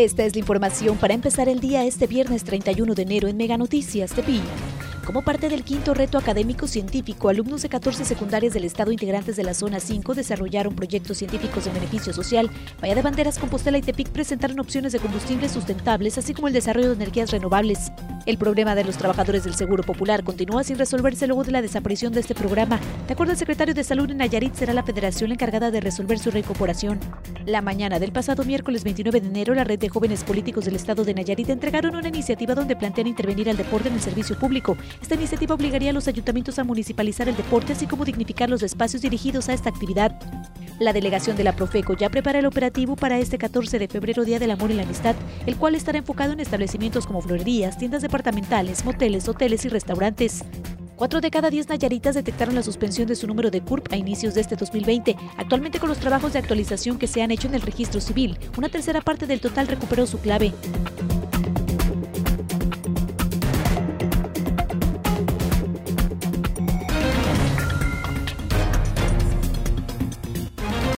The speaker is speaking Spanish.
Esta es la información para empezar el día este viernes 31 de enero en Mega Noticias de. Como parte del quinto reto académico científico, alumnos de 14 secundarias del Estado integrantes de la Zona 5 desarrollaron proyectos científicos de beneficio social. Vaya de Banderas, Compostela y Tepic presentaron opciones de combustibles sustentables, así como el desarrollo de energías renovables. El problema de los trabajadores del Seguro Popular continúa sin resolverse luego de la desaparición de este programa. De acuerdo al secretario de Salud en Nayarit, será la federación encargada de resolver su reincorporación. La mañana del pasado miércoles 29 de enero, la red de jóvenes políticos del Estado de Nayarit entregaron una iniciativa donde plantean intervenir al deporte en el servicio público. Esta iniciativa obligaría a los ayuntamientos a municipalizar el deporte, así como dignificar los espacios dirigidos a esta actividad. La delegación de la Profeco ya prepara el operativo para este 14 de febrero, Día del Amor y la Amistad, el cual estará enfocado en establecimientos como florerías, tiendas departamentales, moteles, hoteles y restaurantes. Cuatro de cada diez nayaritas detectaron la suspensión de su número de CURP a inicios de este 2020. Actualmente con los trabajos de actualización que se han hecho en el registro civil, una tercera parte del total recuperó su clave.